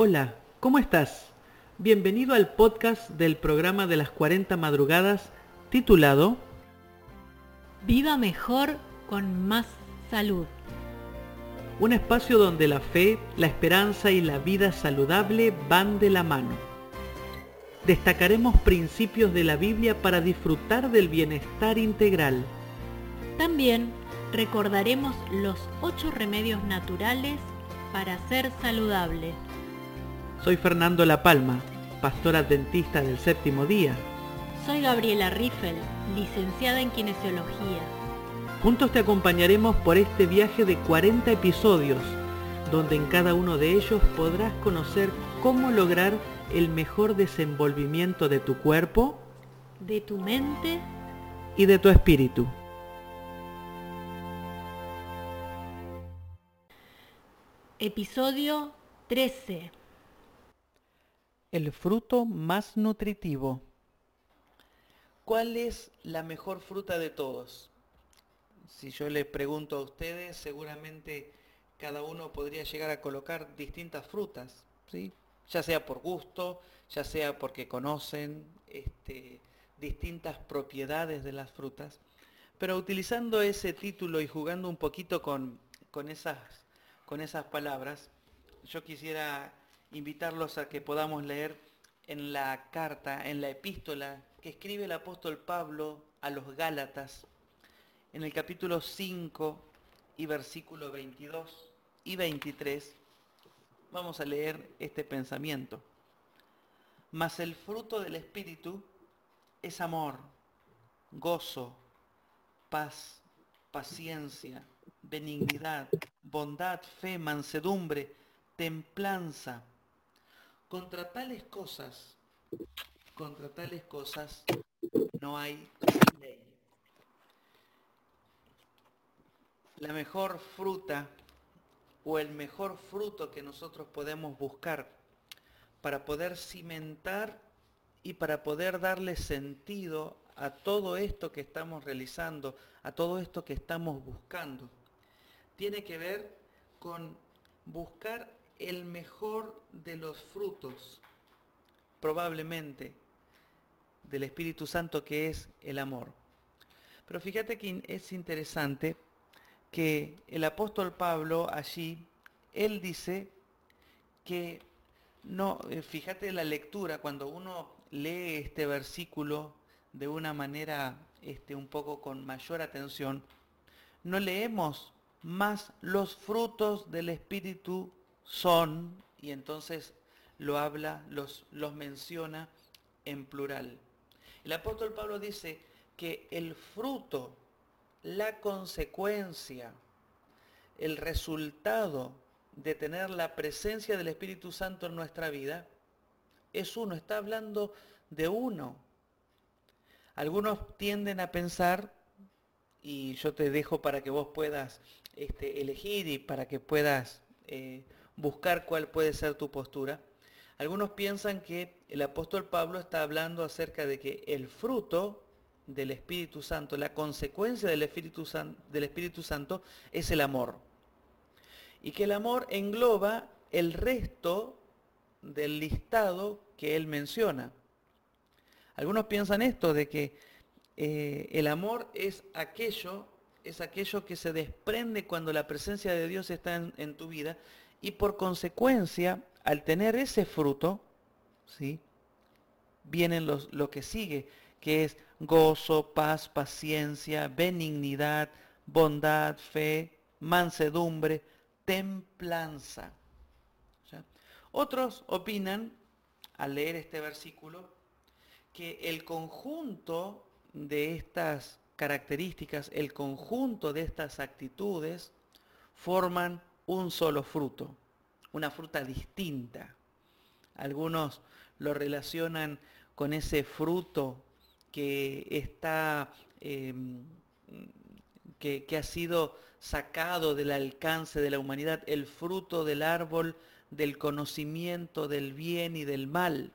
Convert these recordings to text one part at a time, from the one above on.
Hola, ¿cómo estás? Bienvenido al podcast del programa de las 40 madrugadas titulado Viva mejor con más salud. Un espacio donde la fe, la esperanza y la vida saludable van de la mano. Destacaremos principios de la Biblia para disfrutar del bienestar integral. También recordaremos los ocho remedios naturales para ser saludable. Soy Fernando La Palma, pastor adventista del séptimo día. Soy Gabriela Riffel, licenciada en Kinesiología. Juntos te acompañaremos por este viaje de 40 episodios, donde en cada uno de ellos podrás conocer cómo lograr el mejor desenvolvimiento de tu cuerpo, de tu mente y de tu espíritu. Episodio 13 el fruto más nutritivo. ¿Cuál es la mejor fruta de todos? Si yo les pregunto a ustedes, seguramente cada uno podría llegar a colocar distintas frutas, ¿sí? ya sea por gusto, ya sea porque conocen este, distintas propiedades de las frutas. Pero utilizando ese título y jugando un poquito con, con, esas, con esas palabras, yo quisiera invitarlos a que podamos leer en la carta, en la epístola que escribe el apóstol Pablo a los Gálatas, en el capítulo 5 y versículo 22 y 23, vamos a leer este pensamiento. Mas el fruto del Espíritu es amor, gozo, paz, paciencia, benignidad, bondad, fe, mansedumbre, templanza contra tales cosas, contra tales cosas no hay ley. La mejor fruta o el mejor fruto que nosotros podemos buscar para poder cimentar y para poder darle sentido a todo esto que estamos realizando, a todo esto que estamos buscando, tiene que ver con buscar el mejor de los frutos, probablemente, del Espíritu Santo que es el amor. Pero fíjate que es interesante que el apóstol Pablo allí, él dice que no, eh, fíjate la lectura, cuando uno lee este versículo de una manera este, un poco con mayor atención, no leemos más los frutos del Espíritu son, y entonces lo habla, los, los menciona en plural. El apóstol Pablo dice que el fruto, la consecuencia, el resultado de tener la presencia del Espíritu Santo en nuestra vida es uno, está hablando de uno. Algunos tienden a pensar, y yo te dejo para que vos puedas este, elegir y para que puedas eh, buscar cuál puede ser tu postura. Algunos piensan que el apóstol Pablo está hablando acerca de que el fruto del Espíritu Santo, la consecuencia del Espíritu, del Espíritu Santo es el amor. Y que el amor engloba el resto del listado que él menciona. Algunos piensan esto, de que eh, el amor es aquello, es aquello que se desprende cuando la presencia de Dios está en tu vida y por consecuencia, al tener ese fruto, ¿sí? vienen los, lo que sigue, que es gozo, paz, paciencia, benignidad, bondad, fe, mansedumbre, templanza. Otros opinan, al leer este versículo, que el conjunto de estas características, el conjunto de estas actitudes, forman un solo fruto, una fruta distinta. Algunos lo relacionan con ese fruto que está, em, que, ha sido sacado del alcance de la humanidad, el fruto del árbol del conocimiento del bien y del mal.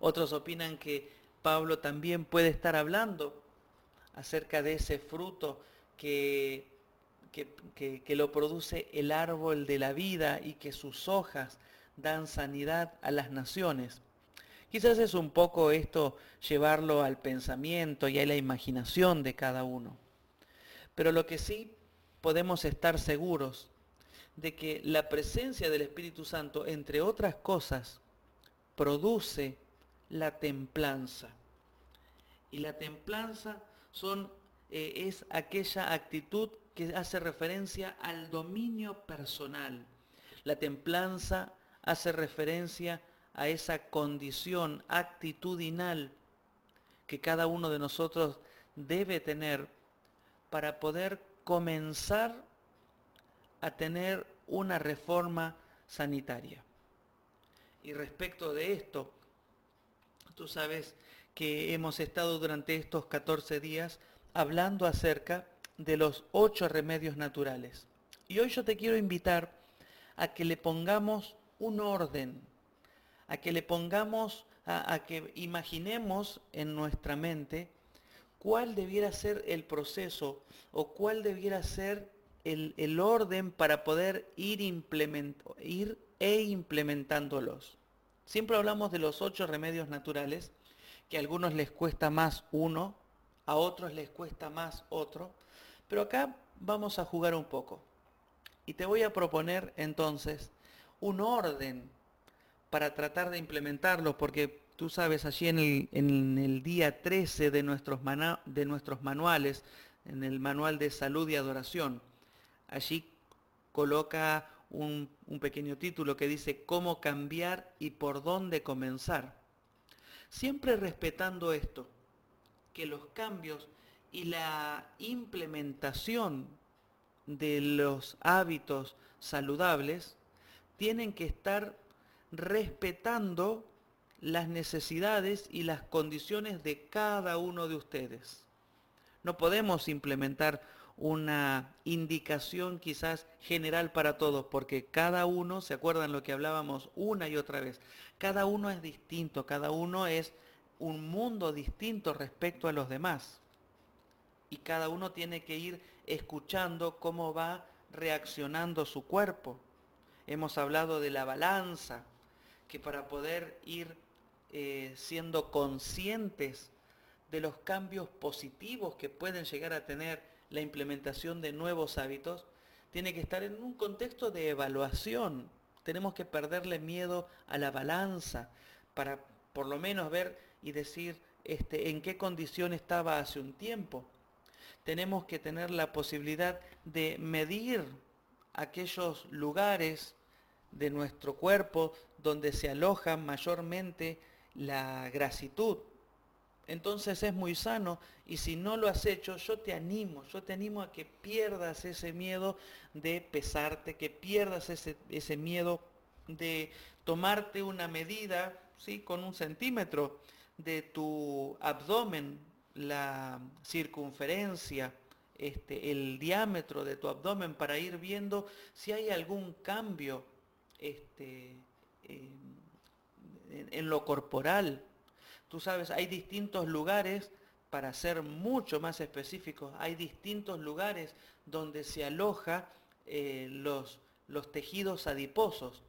Otros opinan que Pablo también puede estar hablando acerca de ese fruto que que, lo produce el árbol de la vida y que sus hojas dan sanidad a las naciones. Quizás es un poco esto llevarlo al pensamiento y a la imaginación de cada uno. Pero lo que sí podemos estar seguros de que la presencia del Espíritu Santo, entre otras cosas, produce la templanza. Y la templanza son, eh, es aquella actitud que hace referencia al dominio personal. La templanza hace referencia a esa condición actitudinal que cada uno de nosotros debe tener para poder comenzar a tener una reforma sanitaria. Y respecto de esto, tú sabes que hemos estado durante estos 14 días hablando acerca de los ocho remedios naturales. Y hoy yo te quiero invitar a que le pongamos un orden, a que le pongamos, a, que imaginemos en nuestra mente cuál debiera ser el proceso o cuál debiera ser el, orden para poder ir, ir e implementándolos. Siempre hablamos de los ocho remedios naturales, que a algunos les cuesta más uno, a otros les cuesta más otro, pero acá vamos a jugar un poco. Y te voy a proponer entonces un orden para tratar de implementarlo, porque tú sabes, allí en el, en el día 13 de nuestros, de nuestros manuales, en el manual de salud y adoración, allí coloca un, un pequeño título que dice cómo cambiar y por dónde comenzar. Siempre respetando esto, que los cambios y la implementación de los hábitos saludables tienen que estar respetando las necesidades y las condiciones de cada uno de ustedes. No podemos implementar una indicación quizás general para todos, porque cada uno, ¿se acuerdan lo que hablábamos una y otra vez? Cada uno es distinto, cada uno es un mundo distinto respecto a los demás. Y cada uno tiene que ir escuchando cómo va reaccionando su cuerpo. Hemos hablado de la balanza, que para poder ir eh, siendo conscientes de los cambios positivos que pueden llegar a tener la implementación de nuevos hábitos, tiene que estar en un contexto de evaluación. Tenemos que perderle miedo a la balanza para por lo menos ver y decir este, en qué condición estaba hace un tiempo. Tenemos que tener la posibilidad de medir aquellos lugares de nuestro cuerpo donde se aloja mayormente la grasitud. Entonces es muy sano y si no lo has hecho, yo te animo, yo te animo a que pierdas ese miedo de pesarte, que pierdas ese, ese miedo de tomarte una medida ¿sí? con un centímetro de tu abdomen, la circunferencia, este, el diámetro de tu abdomen para ir viendo si hay algún cambio este, en, lo corporal. Tú sabes, hay distintos lugares, para ser mucho más específicos, hay distintos lugares donde se aloja eh, los, los tejidos adiposos.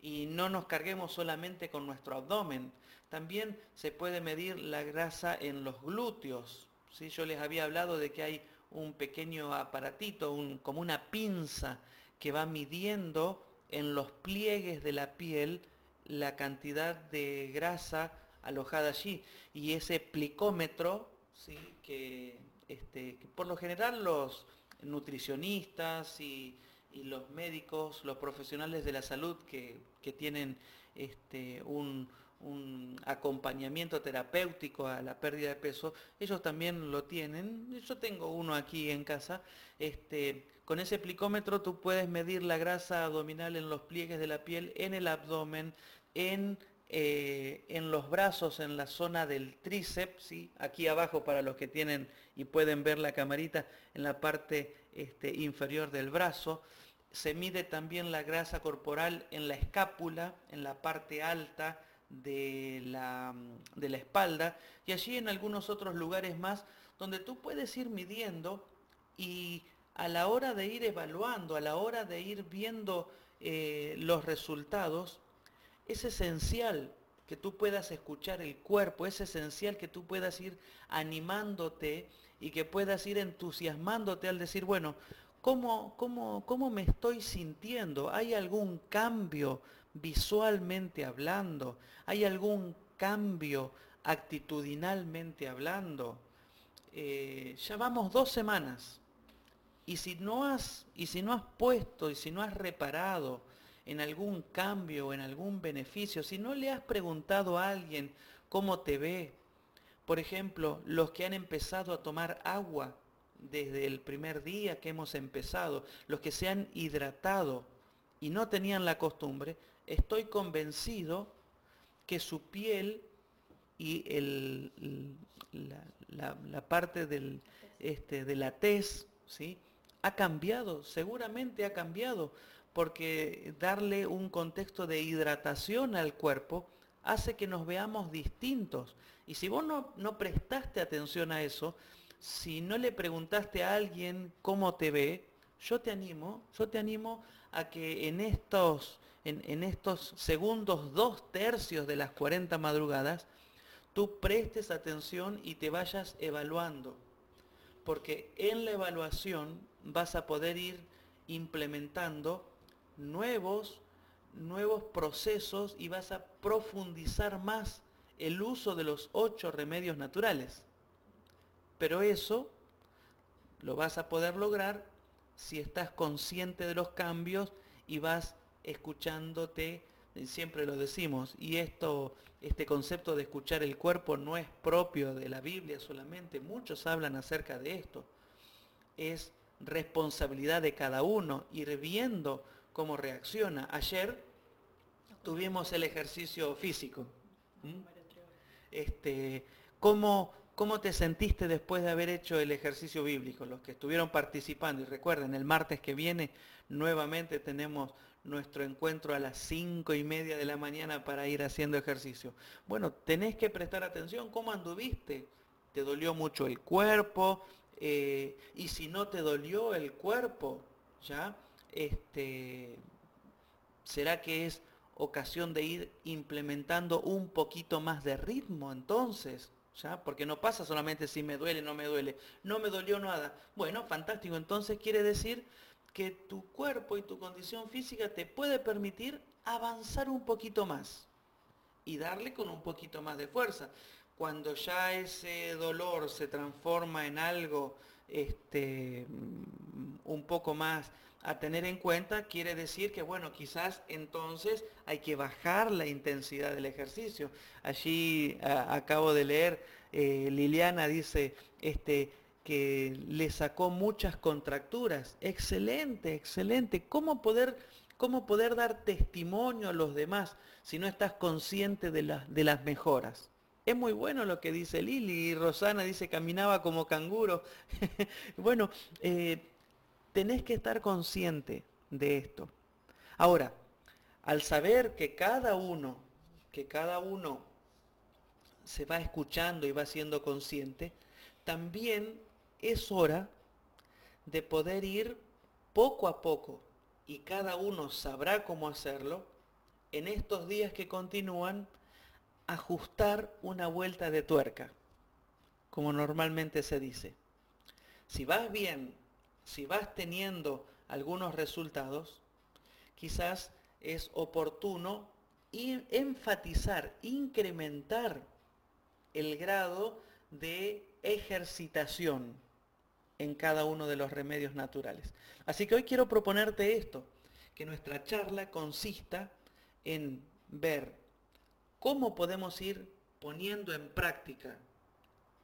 Y no nos carguemos solamente con nuestro abdomen. También se puede medir la grasa en los glúteos. ¿sí? Yo les había hablado de que hay un pequeño aparatito, como una pinza que va midiendo en los pliegues de la piel la cantidad de grasa alojada allí. Y ese plicómetro, ¿sí? que, este, por lo general los nutricionistas y, los médicos, los profesionales de la salud que, tienen este, un, un acompañamiento terapéutico a la pérdida de peso, ellos también lo tienen. Yo tengo uno aquí en casa. Este, con ese plicómetro tú puedes medir la grasa abdominal en los pliegues de la piel, en el abdomen, en, eh, en los brazos, en la zona del tríceps, ¿sí? aquí abajo para los que tienen y pueden ver la camarita, en la parte este, inferior del brazo. Se mide también la grasa corporal en la escápula, en la parte alta de la, de la espalda y allí en algunos otros lugares más donde tú puedes ir midiendo y a la hora de ir evaluando, a la hora de ir viendo eh, los resultados, Es esencial que tú puedas escuchar el cuerpo, es esencial que tú puedas ir animándote y que puedas ir entusiasmándote al decir, bueno, ¿cómo, cómo, cómo me estoy sintiendo? ¿Hay algún cambio visualmente hablando? ¿Hay algún cambio actitudinalmente hablando? Eh, ya vamos dos semanas y si no has, y si no has puesto y si no has reparado en algún cambio, en algún beneficio, si no le has preguntado a alguien cómo te ve, por ejemplo, los que han empezado a tomar agua desde el primer día que hemos empezado, los que se han hidratado y no tenían la costumbre, estoy convencido que su piel y la, parte este, de la tez, ¿sí? ha cambiado, seguramente ha cambiado, porque darle un contexto de hidratación al cuerpo hace que nos veamos distintos. Y si vos no, no prestaste atención a eso, si no le preguntaste a alguien cómo te ve, yo te animo, yo te animo a que en estos, en, estos segundos dos tercios de las 40 madrugadas, tú prestes atención y te vayas evaluando. Porque en la evaluación vas a poder ir implementando nuevos, nuevos procesos y vas a profundizar más el uso de los ocho remedios naturales. Pero eso lo vas a poder lograr si estás consciente de los cambios y vas escuchándote, siempre lo decimos, y esto, este concepto de escuchar el cuerpo no es propio de la Biblia solamente, muchos hablan acerca de esto. Es responsabilidad de cada uno ir viendo cómo reacciona. Ayer tuvimos el ejercicio físico. Este, ¿cómo, ¿Cómo te sentiste después de haber hecho el ejercicio bíblico? Los que estuvieron participando, y recuerden, el martes que viene nuevamente tenemos nuestro encuentro a las cinco y media de la mañana para ir haciendo ejercicio. Bueno, tenés que prestar atención, ¿cómo anduviste? ¿Te dolió mucho el cuerpo? Eh, y si no te dolió el cuerpo, ¿ya? Este, ¿Será que es ocasión de ir implementando un poquito más de ritmo entonces? ¿Ya? Porque no pasa solamente si me duele, no me duele. No me dolió nada. Bueno, fantástico. Entonces quiere decir que tu cuerpo y tu condición física te puede permitir avanzar un poquito más y darle con un poquito más de fuerza. Cuando ya ese dolor se transforma en algo este, un poco más a tener en cuenta, quiere decir que, bueno, quizás entonces hay que bajar la intensidad del ejercicio. Allí acabo de leer, eh, Liliana dice este, que le sacó muchas contracturas. Excelente, excelente. ¿Cómo poder, cómo poder dar testimonio a los demás si no estás consciente de, de las mejoras? Es muy bueno lo que dice Lili y Rosana dice caminaba como canguro. bueno, eh, tenés que estar consciente de esto. Ahora, al saber que cada uno, que cada uno se va escuchando y va siendo consciente, también es hora de poder ir poco a poco, y cada uno sabrá cómo hacerlo, en estos días que continúan, ajustar una vuelta de tuerca, como normalmente se dice. Si vas bien si vas teniendo algunos resultados, quizás es oportuno enfatizar, incrementar el grado de ejercitación en cada uno de los remedios naturales. Así que hoy quiero proponerte esto, que nuestra charla consista en ver cómo podemos ir poniendo en práctica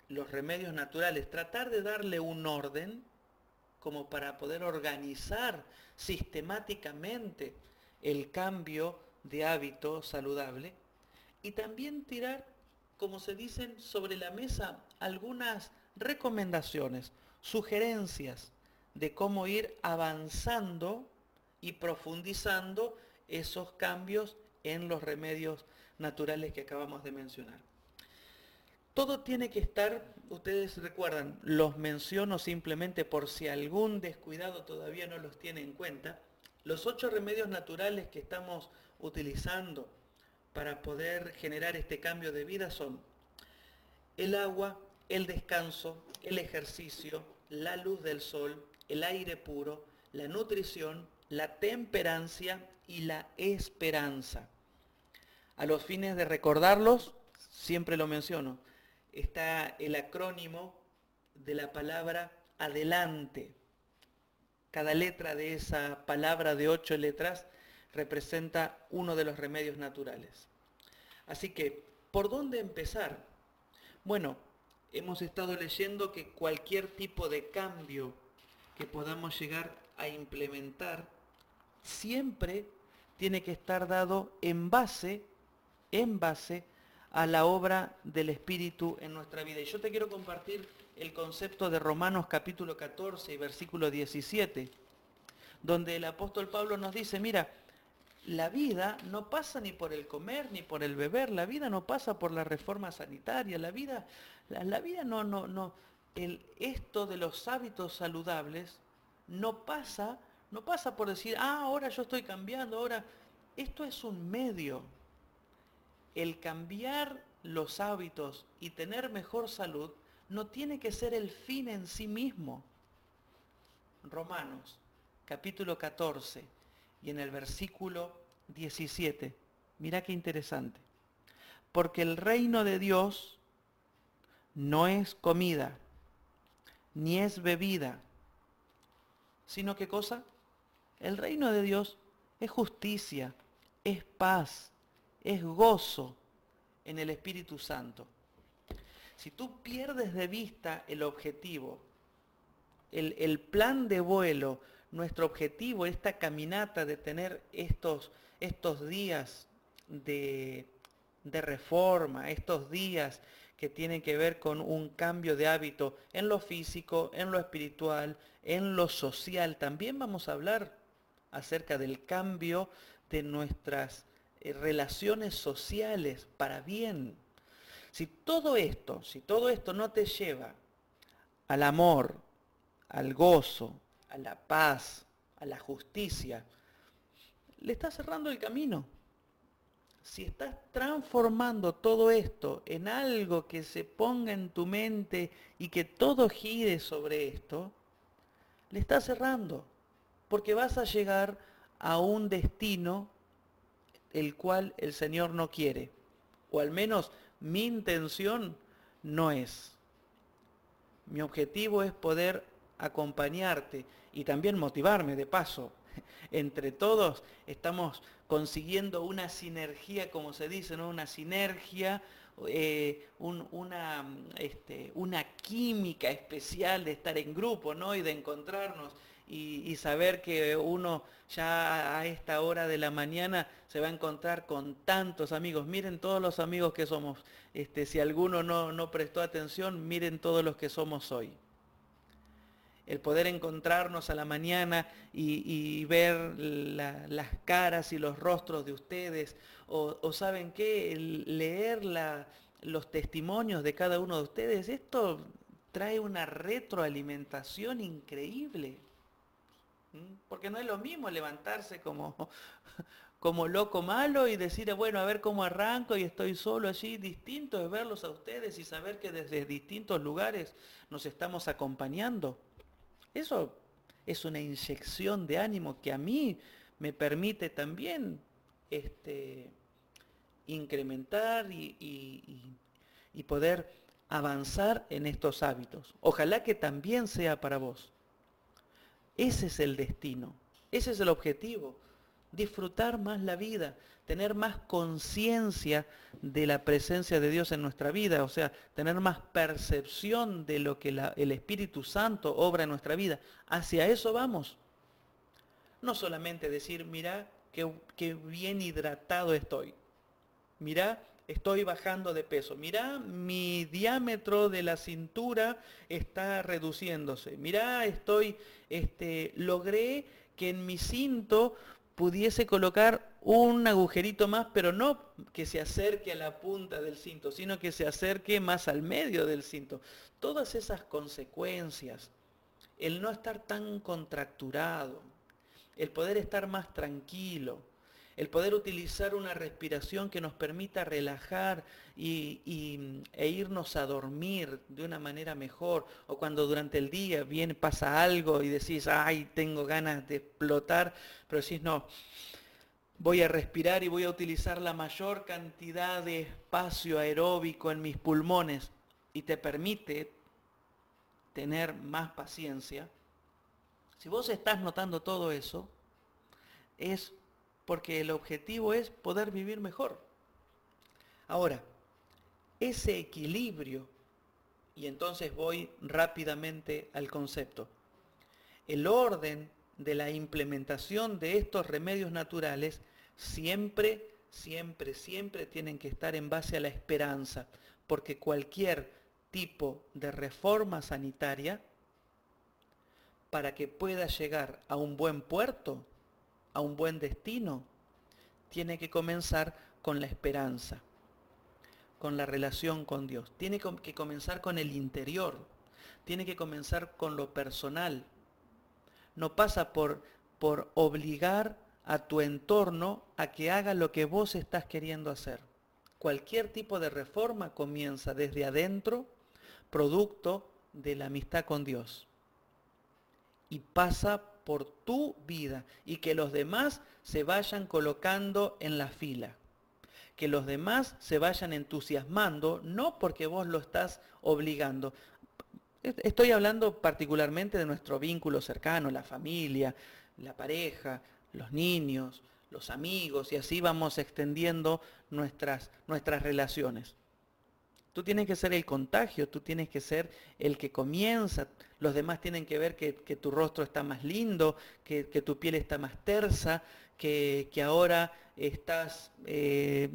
los remedios naturales, tratar de darle un orden como para poder organizar sistemáticamente el cambio de hábito saludable y también tirar, como se dicen, sobre la mesa algunas recomendaciones, sugerencias de cómo ir avanzando y profundizando esos cambios en los remedios naturales que acabamos de mencionar. Todo tiene que estar, ustedes recuerdan, los menciono simplemente por si algún descuidado todavía no los tiene en cuenta. Los ocho remedios naturales que estamos utilizando para poder generar este cambio de vida son el agua, el descanso, el ejercicio, la luz del sol, el aire puro, la nutrición, la temperancia y la esperanza. A los fines de recordarlos, siempre lo menciono, está el acrónimo de la palabra adelante. Cada letra de esa palabra de ocho letras representa uno de los remedios naturales. Así que, ¿por dónde empezar? Bueno, hemos estado leyendo que cualquier tipo de cambio que podamos llegar a implementar siempre tiene que estar dado en base, en base a la obra del Espíritu en nuestra vida. Y yo te quiero compartir el concepto de Romanos capítulo 14 y versículo 17, donde el apóstol Pablo nos dice, mira, la vida no pasa ni por el comer ni por el beber, la vida no pasa por la reforma sanitaria, la vida, la, vida no, no, no, el, esto de los hábitos saludables no pasa, no pasa por decir, ah, ahora yo estoy cambiando, ahora, esto es un medio. El cambiar los hábitos y tener mejor salud no tiene que ser el fin en sí mismo. Romanos, capítulo 14, y en el versículo 17, mira qué interesante. Porque el reino de Dios no es comida, ni es bebida, sino qué cosa? El reino de Dios es justicia, es paz, es gozo en el Espíritu Santo. Si tú pierdes de vista el objetivo, el, plan de vuelo, nuestro objetivo, esta caminata de tener estos, estos días de, de reforma, estos días que tienen que ver con un cambio de hábito en lo físico, en lo espiritual, en lo social. También vamos a hablar acerca del cambio de nuestras eh, relaciones sociales para bien. Si todo esto, si todo esto no te lleva al amor, al gozo, a la paz, a la justicia, le estás cerrando el camino. Si estás transformando todo esto en algo que se ponga en tu mente y que todo gire sobre esto, le estás cerrando, porque vas a llegar a un destino el cual el Señor no quiere, o al menos mi intención no es. Mi objetivo es poder acompañarte y también motivarme de paso. Entre todos estamos consiguiendo una sinergia, como se dice, ¿no? una sinergia, eh, una, este, una química especial de estar en grupo ¿no? y de encontrarnos y, saber que uno ya a esta hora de la mañana se va a encontrar con tantos amigos. Miren todos los amigos que somos. Este, si alguno no, no prestó atención, miren todos los que somos hoy el poder encontrarnos a la mañana y, ver las caras y los rostros de ustedes, o, saben qué, leer los testimonios de cada uno de ustedes, esto trae una retroalimentación increíble. ¿Mm? Porque no es lo mismo levantarse como, como loco malo y decir, bueno, a ver cómo arranco y estoy solo allí. Distinto es verlos a ustedes y saber que desde distintos lugares nos estamos acompañando. Eso es una inyección de ánimo que a mí me permite también este, incrementar y poder avanzar en estos hábitos. Ojalá que también sea para vos. Ese es el destino, ese es el objetivo. Disfrutar más la vida, tener más conciencia de la presencia de Dios en nuestra vida, o sea, tener más percepción de lo que el Espíritu Santo obra en nuestra vida. Hacia eso vamos. No solamente decir, mira qué, bien hidratado estoy. Mira estoy bajando de peso. Mirá, mi diámetro de la cintura está reduciéndose. Mirá, estoy, este, logré que en mi cinto pudiese colocar un agujerito más, pero no que se acerque a la punta del cinto, sino que se acerque más al medio del cinto. Todas esas consecuencias, el no estar tan contracturado, el poder estar más tranquilo, el poder utilizar una respiración que nos permita relajar y, e irnos a dormir de una manera mejor, o cuando durante el día viene, pasa algo y decís, ay, tengo ganas de explotar, pero decís, no, voy a respirar y voy a utilizar la mayor cantidad de espacio aeróbico en mis pulmones y te permite tener más paciencia. Si vos estás notando todo eso, es porque el objetivo es poder vivir mejor. Ahora, ese equilibrio, y entonces voy rápidamente al concepto, el orden de la implementación de estos remedios naturales siempre, siempre, siempre tienen que estar en base a la esperanza, porque cualquier tipo de reforma sanitaria, para que pueda llegar a un buen puerto, a un buen destino, tiene que comenzar con la esperanza, con la relación con Dios. Tiene que comenzar con el interior, tiene que comenzar con lo personal. No pasa por, por obligar a tu entorno a que haga lo que vos estás queriendo hacer. Cualquier tipo de reforma comienza desde adentro, producto de la amistad con Dios. Y pasa por tu vida y que los demás se vayan colocando en la fila. Que los demás se vayan entusiasmando, no porque vos lo estás obligando. Estoy hablando particularmente de nuestro vínculo cercano, la familia, la pareja, los niños, los amigos, y así vamos extendiendo nuestras, nuestras relaciones. Tú tienes que ser el contagio, tú tienes que ser el que comienza. Los demás tienen que ver que, tu rostro está más lindo, que, tu piel está más tersa, que, ahora estás eh,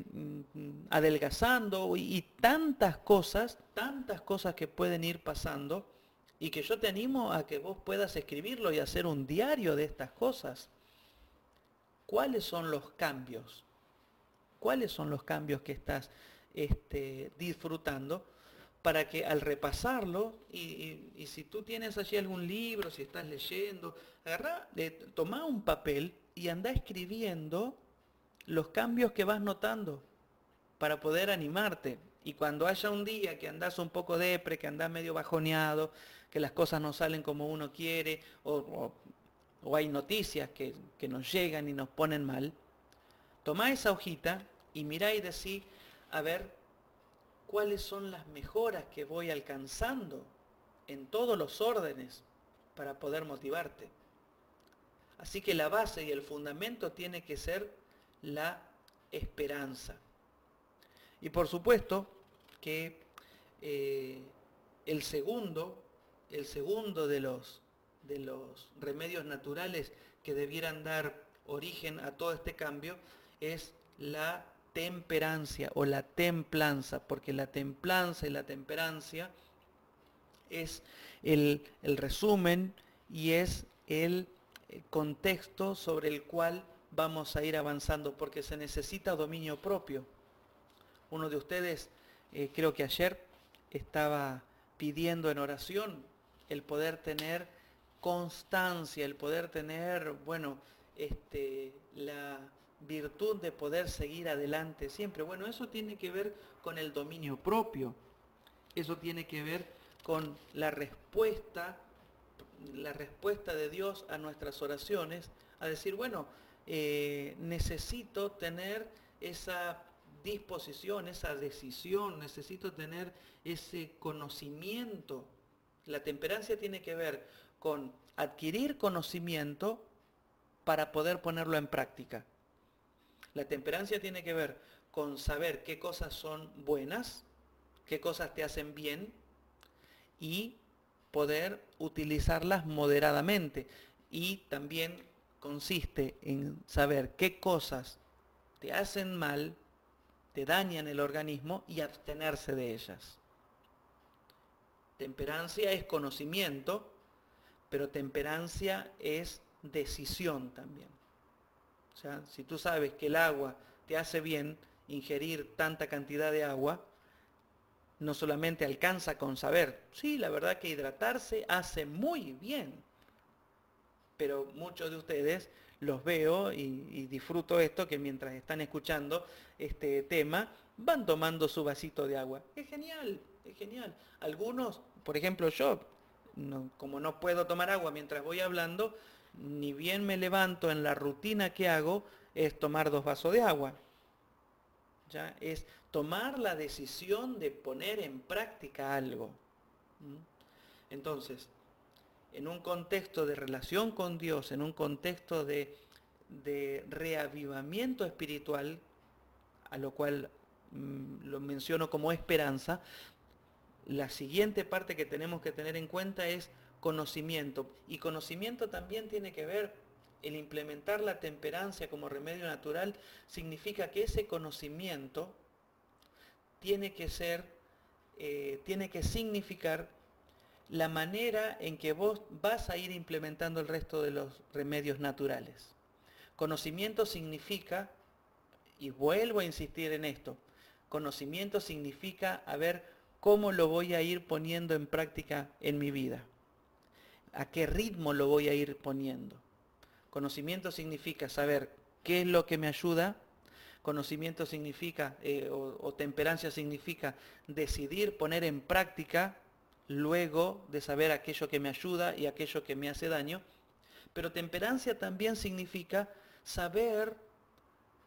adelgazando y, y tantas cosas, tantas cosas que pueden ir pasando y que yo te animo a que vos puedas escribirlo y hacer un diario de estas cosas. ¿Cuáles son los cambios? ¿Cuáles son los cambios que estás este, disfrutando, para que al repasarlo, y, si tú tienes allí algún libro, si estás leyendo, agarra, toma un papel y anda escribiendo los cambios que vas notando para poder animarte. Y cuando haya un día que andas un poco depre, que andas medio bajoneado, que las cosas no salen como uno quiere, o, hay noticias que, que, nos llegan y nos ponen mal, toma esa hojita y mira y decís, a ver cuáles son las mejoras que voy alcanzando en todos los órdenes para poder motivarte. Así que la base y el fundamento tiene que ser la esperanza. Y por supuesto que eh, el segundo, el segundo de los, de los remedios naturales que debieran dar origen a todo este cambio es la temperancia o la templanza, porque la templanza y la temperancia es el, resumen y es el contexto sobre el cual vamos a ir avanzando, porque se necesita dominio propio. Uno de ustedes, eh, creo que ayer, estaba pidiendo en oración el poder tener constancia, el poder tener, bueno, este, la, virtud de poder seguir adelante siempre. Bueno, eso tiene que ver con el dominio propio. Eso tiene que ver con la respuesta, la respuesta de Dios a nuestras oraciones, a decir, bueno, eh, necesito tener esa disposición, esa decisión, necesito tener ese conocimiento. La temperancia tiene que ver con adquirir conocimiento para poder ponerlo en práctica. La temperancia tiene que ver con saber qué cosas son buenas, qué cosas te hacen bien y poder utilizarlas moderadamente. Y también consiste en saber qué cosas te hacen mal, te dañan el organismo y abstenerse de ellas. Temperancia es conocimiento, pero temperancia es decisión también. O sea, si tú sabes que el agua te hace bien ingerir tanta cantidad de agua, no solamente alcanza con saber, sí, la verdad que hidratarse hace muy bien, pero muchos de ustedes los veo y, disfruto esto, que mientras están escuchando este tema, van tomando su vasito de agua. Es genial, es genial. Algunos, por ejemplo yo, como no puedo tomar agua mientras voy hablando, ni bien me levanto en la rutina que hago, es tomar dos vasos de agua. ¿Ya? Es tomar la decisión de poner en práctica algo. Entonces, en un contexto de relación con Dios, en un contexto de, reavivamiento espiritual, a lo cual mm, lo menciono como esperanza, la siguiente parte que tenemos que tener en cuenta es conocimiento. Y conocimiento también tiene que ver, el implementar la temperancia como remedio natural, significa que ese conocimiento tiene que ser, eh, tiene que significar la manera en que vos vas a ir implementando el resto de los remedios naturales. Conocimiento significa, y vuelvo a insistir en esto, conocimiento significa a ver cómo lo voy a ir poniendo en práctica en mi vida, a qué ritmo lo voy a ir poniendo. Conocimiento significa saber qué es lo que me ayuda, conocimiento significa, eh, o temperancia significa decidir poner en práctica luego de saber aquello que me ayuda y aquello que me hace daño. Pero temperancia también significa saber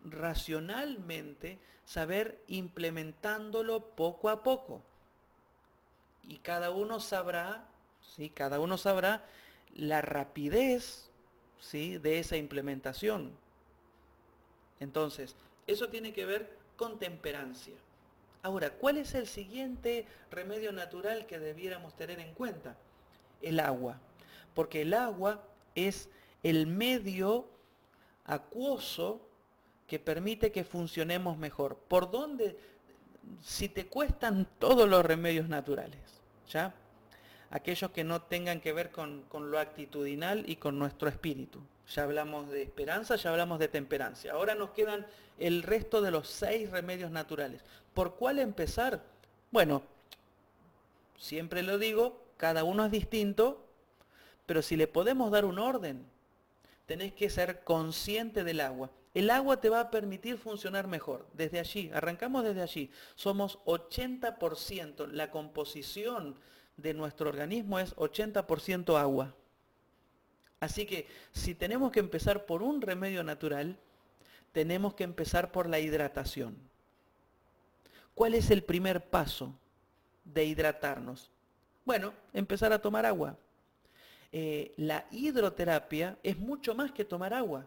racionalmente, saber implementándolo poco a poco. Y cada uno sabrá, ¿sí? cada uno sabrá la rapidez ¿sí? de esa implementación. Entonces, eso tiene que ver con temperancia. Ahora, ¿cuál es el siguiente remedio natural que debiéramos tener en cuenta? El agua. Porque el agua es el medio acuoso que permite que funcionemos mejor. ¿Por dónde? Si te cuestan todos los remedios naturales, ¿ya? Aquellos que no tengan que ver con, con lo actitudinal y con nuestro espíritu. Ya hablamos de esperanza, ya hablamos de temperancia. Ahora nos quedan el resto de los seis remedios naturales. ¿Por cuál empezar? Bueno, siempre lo digo, cada uno es distinto, pero si le podemos dar un orden, tenés que ser consciente del agua. El agua te va a permitir funcionar mejor. Desde allí, arrancamos desde allí. Somos 80%, la composición de nuestro organismo es 80% agua. Así que si tenemos que empezar por un remedio natural, tenemos que empezar por la hidratación. ¿Cuál es el primer paso de hidratarnos? Bueno, empezar a tomar agua. Eh, la hidroterapia es mucho más que tomar agua.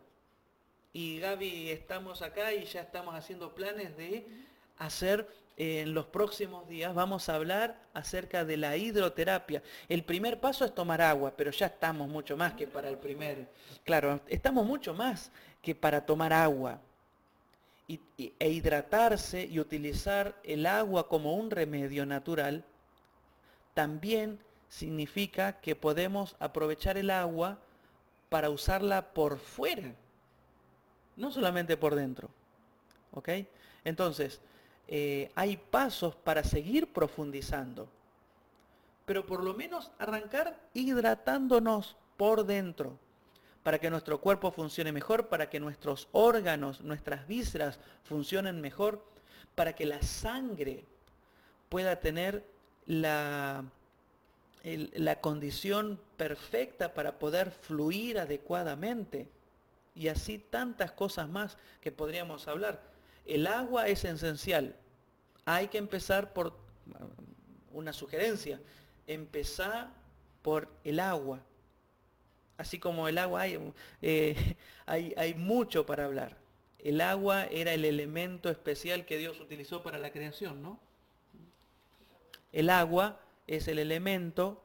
Y Gaby, estamos acá y ya estamos haciendo planes de hacer eh, en los próximos días, vamos a hablar acerca de la hidroterapia. El primer paso es tomar agua, pero ya estamos mucho más que para el primer. Claro, estamos mucho más que para tomar agua e hidratarse y utilizar el agua como un remedio natural, también significa que podemos aprovechar el agua para usarla por fuera, no solamente por dentro. ¿Ok? Entonces, eh, hay pasos para seguir profundizando, pero por lo menos arrancar hidratándonos por dentro para que nuestro cuerpo funcione mejor, para que nuestros órganos, nuestras vísceras funcionen mejor, para que la sangre pueda tener la, la condición perfecta para poder fluir adecuadamente. Y así tantas cosas más que podríamos hablar. El agua es esencial. Hay que empezar por una sugerencia. Empezar por el agua así como el agua eh, hay, hay, mucho para hablar. El agua era el elemento especial que Dios utilizó para la creación, ¿no? El agua es el elemento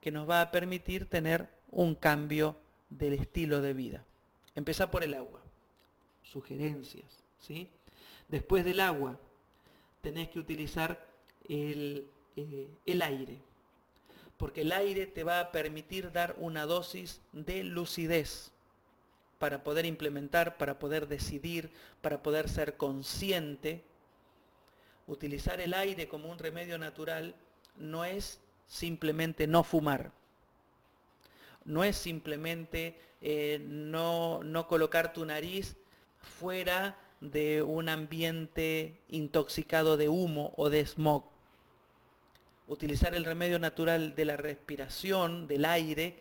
que nos va a permitir tener un cambio del estilo de vida. Empezar por el agua. Sugerencias, ¿sí? Después del agua, tenés que utilizar el, eh, el aire porque el aire te va a permitir dar una dosis de lucidez para poder implementar, para poder decidir, para poder ser consciente. Utilizar el aire como un remedio natural no es simplemente no fumar. No es simplemente eh, no, no colocar tu nariz fuera de un ambiente intoxicado de humo o de smog. Utilizar el remedio natural de la respiración, del aire,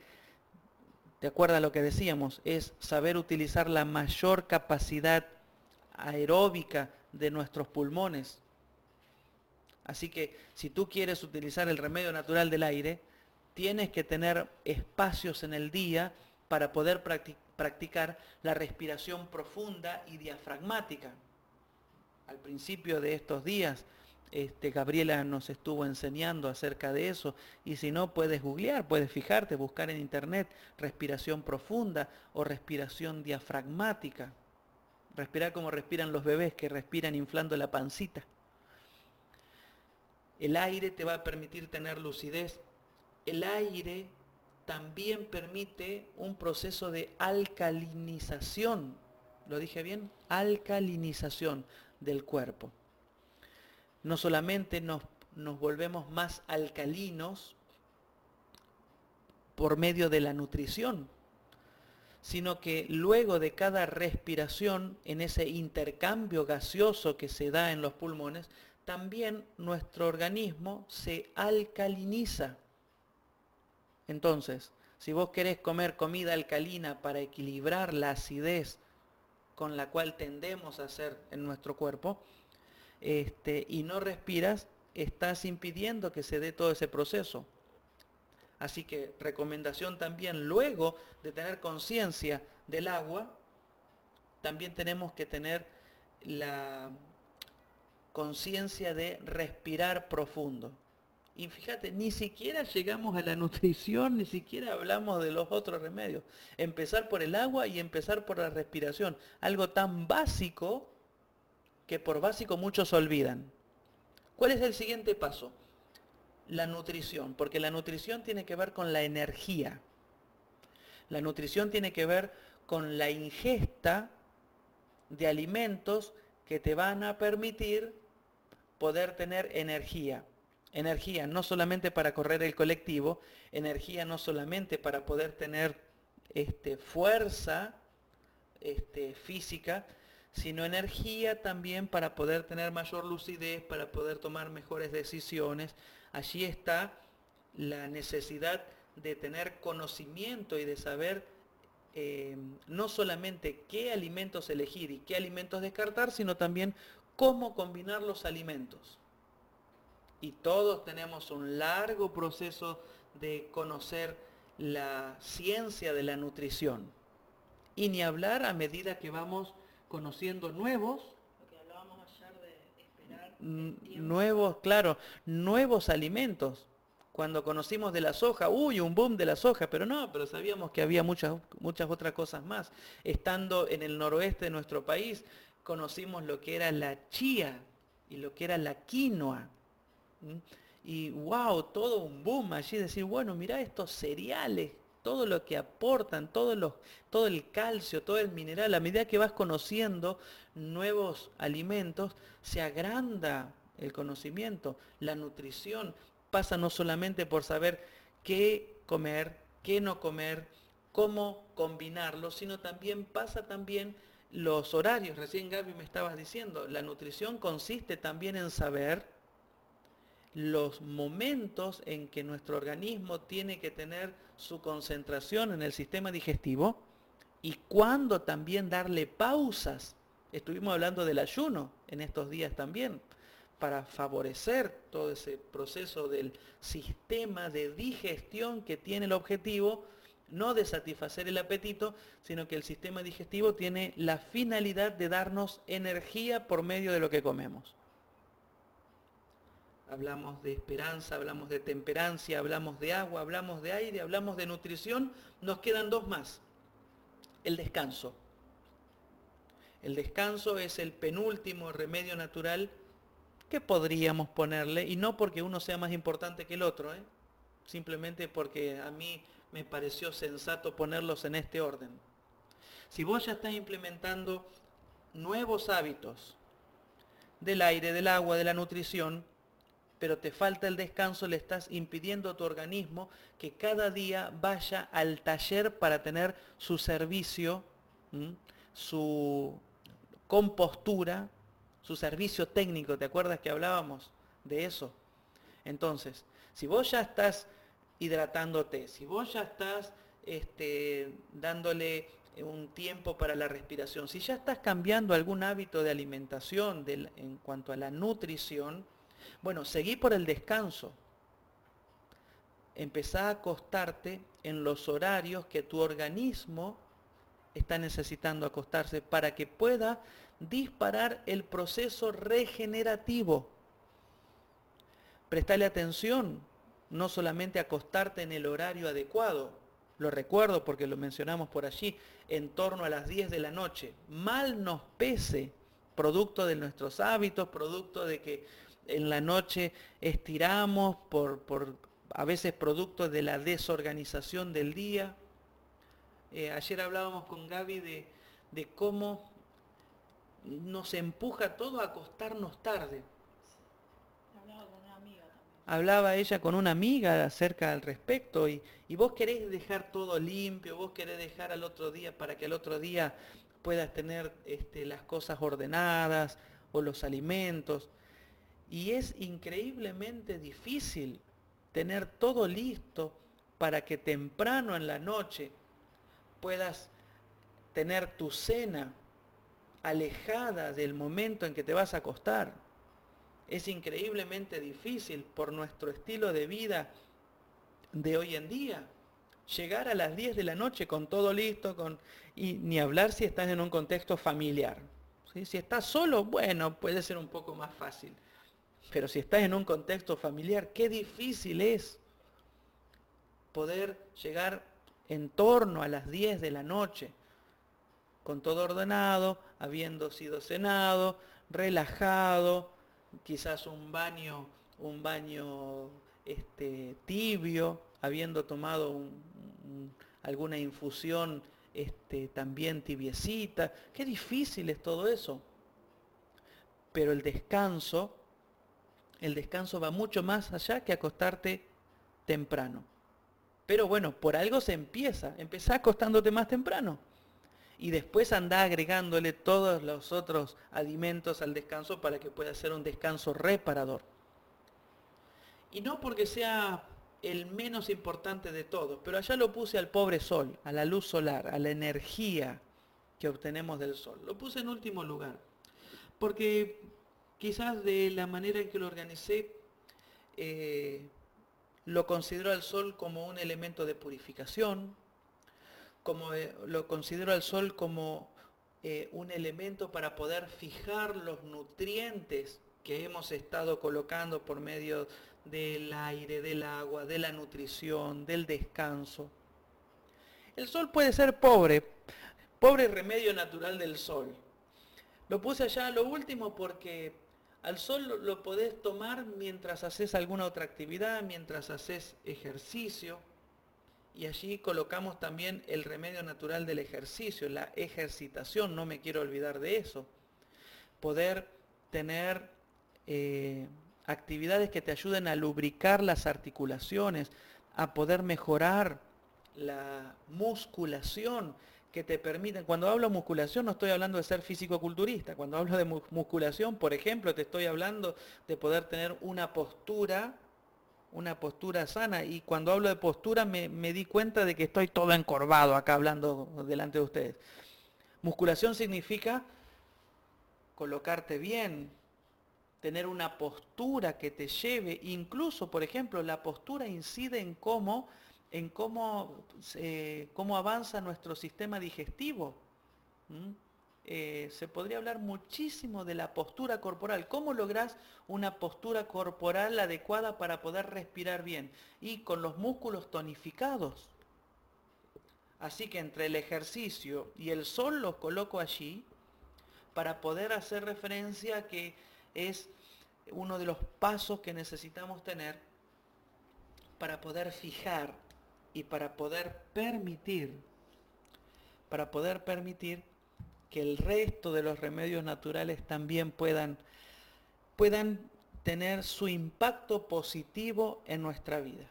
¿te acuerdas lo que decíamos? Es saber utilizar la mayor capacidad aeróbica de nuestros pulmones. Así que si tú quieres utilizar el remedio natural del aire, tienes que tener espacios en el día para poder practicar la respiración profunda y diafragmática. Al principio de estos días, este, Gabriela nos estuvo enseñando acerca de eso y si no puedes googlear, puedes fijarte, buscar en internet respiración profunda o respiración diafragmática. Respirar como respiran los bebés que respiran inflando la pancita. El aire te va a permitir tener lucidez el aire también permite un proceso de alcalinización. ¿Lo dije bien? Alcalinización del cuerpo. No solamente nos, volvemos más alcalinos por medio de la nutrición, sino que luego de cada respiración, en ese intercambio gaseoso que se da en los pulmones, también nuestro organismo se alcaliniza. Entonces, si vos querés comer comida alcalina para equilibrar la acidez con la cual tendemos a hacer en nuestro cuerpo, este, y no respiras, estás impidiendo que se dé todo ese proceso. Así que recomendación también, luego de tener conciencia del agua, también tenemos que tener la conciencia de respirar profundo. Y fíjate, ni siquiera llegamos a la nutrición, ni siquiera hablamos de los otros remedios. Empezar por el agua y empezar por la respiración. Algo tan básico que por básico muchos olvidan. ¿Cuál es el siguiente paso? La nutrición, porque la nutrición tiene que ver con la energía. La nutrición tiene que ver con la ingesta de alimentos que te van a permitir poder tener energía. Energía no solamente para correr el colectivo, energía no solamente para poder tener este, fuerza este, física, sino energía también para poder tener mayor lucidez, para poder tomar mejores decisiones. Allí está la necesidad de tener conocimiento y de saber eh, no solamente qué alimentos elegir y qué alimentos descartar, sino también cómo combinar los alimentos y todos tenemos un largo proceso de conocer la ciencia de la nutrición. Y ni hablar a medida que vamos conociendo nuevos, nuevos, claro, nuevos alimentos. Cuando conocimos de la soja, uy, un boom de la soja, pero no, pero sabíamos que había muchas, muchas otras cosas más. Estando en el noroeste de nuestro país, conocimos lo que era la chía y lo que era la quinoa y wow, todo un boom allí, decir, bueno, mira estos cereales, todo lo que aportan, todo, todo el calcio, todo el mineral, a medida que vas conociendo nuevos alimentos, se agranda el conocimiento, la nutrición pasa no solamente por saber qué comer, qué no comer, cómo combinarlo, sino también pasa también los horarios. Recién Gaby me estabas diciendo, la nutrición consiste también en saber los momentos en que nuestro organismo tiene que tener su concentración en el sistema digestivo y cuándo también darle pausas. Estuvimos hablando del ayuno en estos días también, para favorecer todo ese proceso del sistema de digestión que tiene el objetivo no de satisfacer el apetito, sino que el sistema digestivo tiene la finalidad de darnos energía por medio de lo que comemos hablamos de esperanza, hablamos de temperancia, hablamos de agua, hablamos de aire, hablamos de nutrición, nos quedan dos más. El descanso. El descanso es el penúltimo remedio natural que podríamos ponerle, y no porque uno sea más importante que el otro, ¿eh? simplemente porque a mí me pareció sensato ponerlos en este orden. Si vos ya estás implementando nuevos hábitos del aire, del agua, de la nutrición, pero te falta el descanso, le estás impidiendo a tu organismo que cada día vaya al taller para tener su servicio, su compostura, su servicio técnico. ¿Te acuerdas que hablábamos de eso? Entonces, si vos ya estás hidratándote, si vos ya estás este, dándole un tiempo para la respiración, si ya estás cambiando algún hábito de alimentación en cuanto a la nutrición, bueno, seguí por el descanso. Empezá a acostarte en los horarios que tu organismo está necesitando acostarse para que pueda disparar el proceso regenerativo. Prestale atención, no solamente acostarte en el horario adecuado, lo recuerdo porque lo mencionamos por allí, en torno a las 10 de la noche. Mal nos pese, producto de nuestros hábitos, producto de que en la noche estiramos, por, por a veces producto de la desorganización del día. Eh, ayer hablábamos con Gaby de, de cómo nos empuja todo a acostarnos tarde. Hablaba ella con una amiga acerca al respecto y, y, vos querés dejar todo limpio, vos querés dejar al otro día para que al otro día puedas tener este, las cosas ordenadas o los alimentos. Y es increíblemente difícil tener todo listo para que temprano en la noche puedas tener tu cena alejada del momento en que te vas a acostar. Es increíblemente difícil por nuestro estilo de vida de hoy en día. Llegar a las 10 de la noche con todo listo, con, y ni hablar si estás en un contexto familiar. Si estás solo, bueno, puede ser un poco más fácil. Pero si estás en un contexto familiar, qué difícil es poder llegar en torno a las 10 de la noche, con todo ordenado, habiendo sido cenado, relajado, quizás un baño, un baño este, tibio, habiendo tomado alguna infusión este, también tibiecita. Qué difícil es todo eso. Pero el descanso, el descanso va mucho más allá que acostarte temprano. Pero bueno, por algo se empieza. Empezá acostándote más temprano. Y después anda agregándole todos los otros alimentos al descanso para que pueda ser un descanso reparador. Y no porque sea el menos importante de todos, pero allá lo puse al pobre sol, a la luz solar, a la energía que obtenemos del sol. Lo puse en último lugar. Porque quizás de la manera en que lo organicé, eh, lo considero al sol como un elemento de purificación, como eh, lo considero al sol como eh, un elemento para poder fijar los nutrientes que hemos estado colocando por medio del aire, del agua, de la nutrición, del descanso. El sol puede ser pobre, pobre remedio natural del sol. Lo puse allá a lo último porque al sol lo, podés tomar mientras haces alguna otra actividad, mientras haces ejercicio. Y allí colocamos también el remedio natural del ejercicio, la ejercitación, no me quiero olvidar de eso. Poder tener eh, actividades que te ayuden a lubricar las articulaciones, a poder mejorar la musculación, que te permiten, cuando hablo musculación no estoy hablando de ser físico-culturista, cuando hablo de musculación, por ejemplo, te estoy hablando de poder tener una postura, una postura sana, y cuando hablo de postura me, me di cuenta de que estoy todo encorvado acá hablando delante de ustedes. Musculación significa colocarte bien, tener una postura que te lleve, incluso, por ejemplo, la postura incide en cómo en cómo, cómo avanza nuestro sistema digestivo. Eh, se podría hablar muchísimo de la postura corporal. ¿Cómo logras una postura corporal adecuada para poder respirar bien? Y con los músculos tonificados. Así que entre el ejercicio y el sol los coloco allí para poder hacer referencia a que es uno de los pasos que necesitamos tener para poder fijar y para poder permitir, para poder permitir que el resto de los remedios naturales también puedan, puedan tener su impacto positivo en nuestra vida.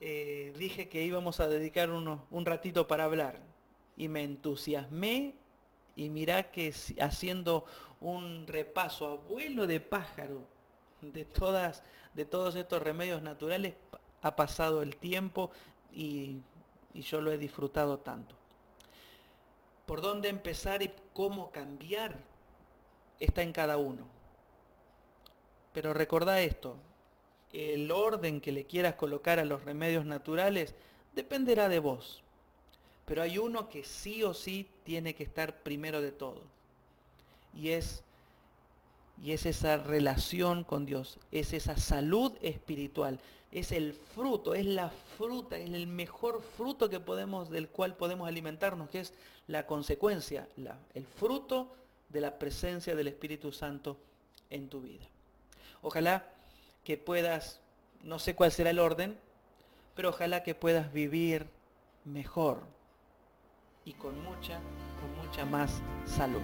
Eh, dije que íbamos a dedicar un ratito para hablar y me entusiasmé y mirá que haciendo un repaso abuelo de pájaro de, todas, de todos estos remedios naturales ha pasado el tiempo y, yo lo he disfrutado tanto. ¿Por dónde empezar y cómo cambiar? Está en cada uno. Pero recordá esto, el orden que le quieras colocar a los remedios naturales dependerá de vos. Pero hay uno que sí o sí tiene que estar primero de todo. Y es, y es esa relación con Dios, es esa salud espiritual, es el fruto, es la fruta, es el mejor fruto que podemos, del cual podemos alimentarnos, que es la consecuencia, el fruto de la presencia del Espíritu Santo en tu vida. Ojalá que puedas, no sé cuál será el orden, pero ojalá que puedas vivir mejor y con mucha, con mucha más salud.